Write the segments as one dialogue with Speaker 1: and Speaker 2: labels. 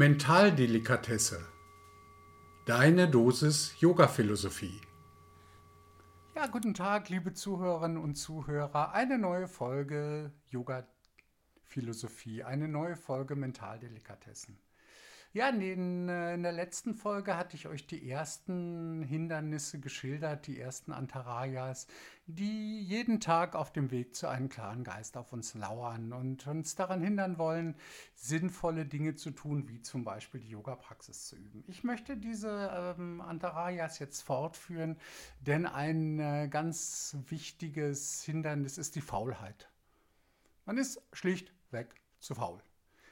Speaker 1: Mentaldelikatesse. Deine Dosis Yoga-Philosophie.
Speaker 2: Ja, guten Tag, liebe Zuhörerinnen und Zuhörer. Eine neue Folge Yoga-Philosophie, eine neue Folge Mentaldelikatessen. Ja, in, äh, in, der letzten Folge hatte ich euch die ersten Hindernisse geschildert, die ersten Antarayas, die jeden Tag auf dem Weg zu einem klaren Geist auf uns lauern und uns daran hindern wollen, sinnvolle Dinge zu tun, wie zum Beispiel die Yoga-Praxis zu üben. Ich möchte diese ähm, Antarayas jetzt fortführen, denn ein äh, ganz wichtiges Hindernis ist die Faulheit. Man ist schlichtweg zu faul.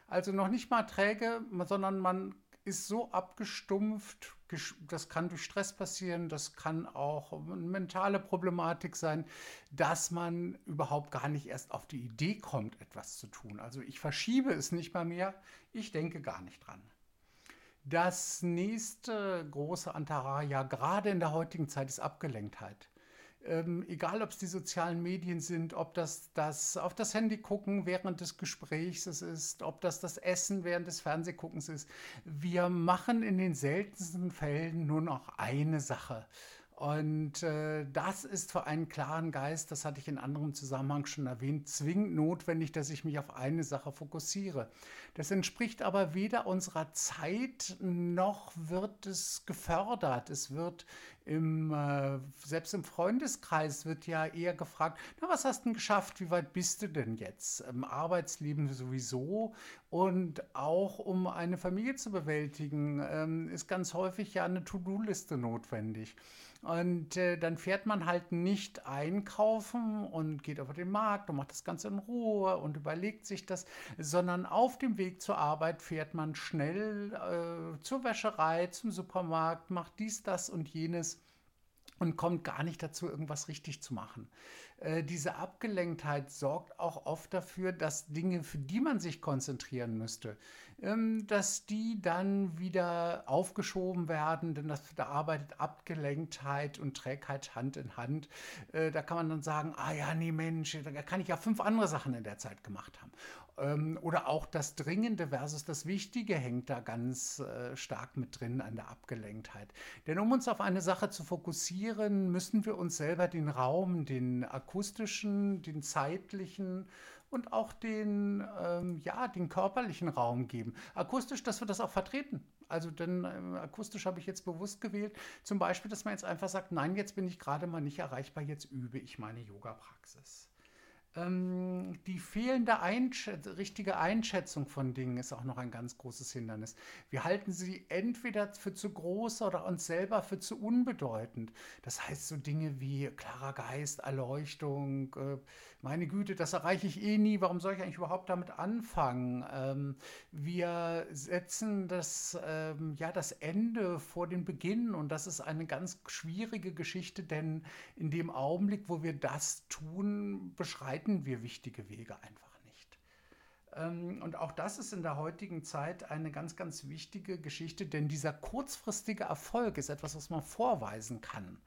Speaker 2: Also noch nicht mal träge, sondern man ist so abgestumpft, das kann durch Stress passieren, das kann auch eine mentale Problematik sein, dass man überhaupt gar nicht erst auf die Idee kommt, etwas zu tun. Also ich verschiebe es nicht mal mehr, ich denke gar nicht dran. Das nächste große Antaraya, gerade in der heutigen Zeit, ist Abgelenktheit ähm, egal ob es die sozialen Medien sind, ob das das auf das Handy gucken während des Gesprächs ist, ob das das Essen während des Fernsehguckens ist. Wir machen in den seltensten Fällen nur noch eine Sache. Und äh, das ist für einen klaren Geist, das hatte ich in anderem Zusammenhang schon erwähnt, zwingend notwendig, dass ich mich auf eine Sache fokussiere. Das entspricht aber weder unserer Zeit noch wird es gefördert. Es wird im, äh, selbst im Freundeskreis wird ja eher gefragt, na, was hast du denn geschafft? Wie weit bist du denn jetzt? Im Arbeitsleben sowieso und auch um eine Familie zu bewältigen, ähm, ist ganz häufig ja eine To-Do-Liste notwendig. Und äh, dann fährt man halt nicht einkaufen und geht auf den Markt und macht das Ganze in Ruhe und überlegt sich das, sondern auf dem Weg zur Arbeit fährt man schnell äh, zur Wäscherei, zum Supermarkt, macht dies, das und jenes und kommt gar nicht dazu, irgendwas richtig zu machen. Äh, diese Abgelenktheit sorgt auch oft dafür, dass Dinge, für die man sich konzentrieren müsste, ähm, dass die dann wieder aufgeschoben werden, denn das, da arbeitet Abgelenktheit und Trägheit Hand in Hand. Äh, da kann man dann sagen, ah ja, nee Mensch, da kann ich ja fünf andere Sachen in der Zeit gemacht haben. Ähm, oder auch das Dringende versus das Wichtige hängt da ganz äh, stark mit drin an der Abgelenktheit. Denn um uns auf eine Sache zu fokussieren, müssen wir uns selber den Raum, den akustischen, den zeitlichen und auch den, ähm, ja, den körperlichen Raum geben. Akustisch, dass wir das auch vertreten. Also denn äh, akustisch habe ich jetzt bewusst gewählt, zum Beispiel, dass man jetzt einfach sagt, nein, jetzt bin ich gerade mal nicht erreichbar, jetzt übe ich meine Yoga-Praxis. Ähm, die fehlende Einschät richtige Einschätzung von Dingen ist auch noch ein ganz großes Hindernis. Wir halten sie entweder für zu groß oder uns selber für zu unbedeutend. Das heißt so Dinge wie klarer Geist, Erleuchtung, äh, meine Güte, das erreiche ich eh nie, warum soll ich eigentlich überhaupt damit anfangen? Ähm, wir setzen das, ähm, ja, das Ende vor den Beginn und das ist eine ganz schwierige Geschichte, denn in dem Augenblick, wo wir das tun, beschreiten wir wichtige Wege einfach nicht. Ähm, und auch das ist in der heutigen Zeit eine ganz, ganz wichtige Geschichte, denn dieser kurzfristige Erfolg ist etwas, was man vorweisen kann.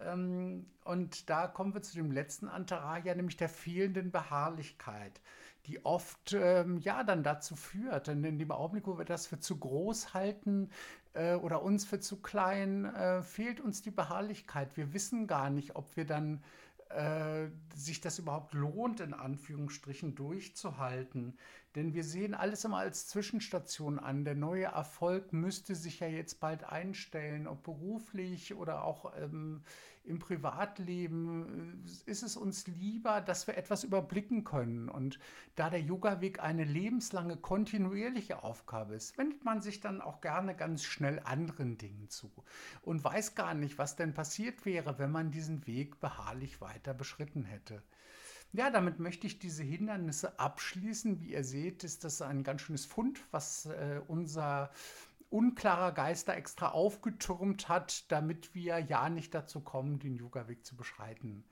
Speaker 2: Ähm, und da kommen wir zu dem letzten Antaraya, nämlich der fehlenden Beharrlichkeit, die oft ähm, ja dann dazu führt, denn in dem Augenblick, wo wir das für zu groß halten äh, oder uns für zu klein, äh, fehlt uns die Beharrlichkeit. Wir wissen gar nicht, ob wir dann äh, sich das überhaupt lohnt, in Anführungsstrichen durchzuhalten. Denn wir sehen alles immer als Zwischenstation an. Der neue Erfolg müsste sich ja jetzt bald einstellen, ob beruflich oder auch ähm, im Privatleben. Äh, ist es uns lieber, dass wir etwas überblicken können. Und da der Yoga-Weg eine lebenslange, kontinuierliche Aufgabe ist, wendet man sich dann auch gerne ganz schnell anderen Dingen zu und weiß gar nicht, was denn passiert wäre, wenn man diesen Weg beharrlich weiter beschritten hätte. Ja, damit möchte ich diese Hindernisse abschließen. Wie ihr seht, ist das ein ganz schönes Fund, was äh, unser unklarer Geister extra aufgetürmt hat, damit wir ja nicht dazu kommen, den Yoga-Weg zu beschreiten.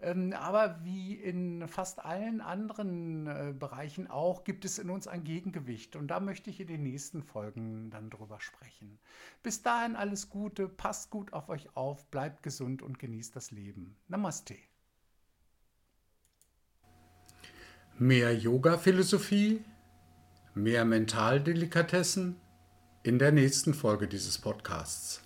Speaker 2: Ähm, aber wie in fast allen anderen äh, Bereichen auch, gibt es in uns ein Gegengewicht. Und da möchte ich in den nächsten Folgen dann drüber sprechen. Bis dahin alles Gute, passt gut auf euch auf, bleibt gesund und genießt das Leben. Namaste.
Speaker 1: Mehr Yoga-Philosophie, mehr Mentaldelikatessen in der nächsten Folge dieses Podcasts.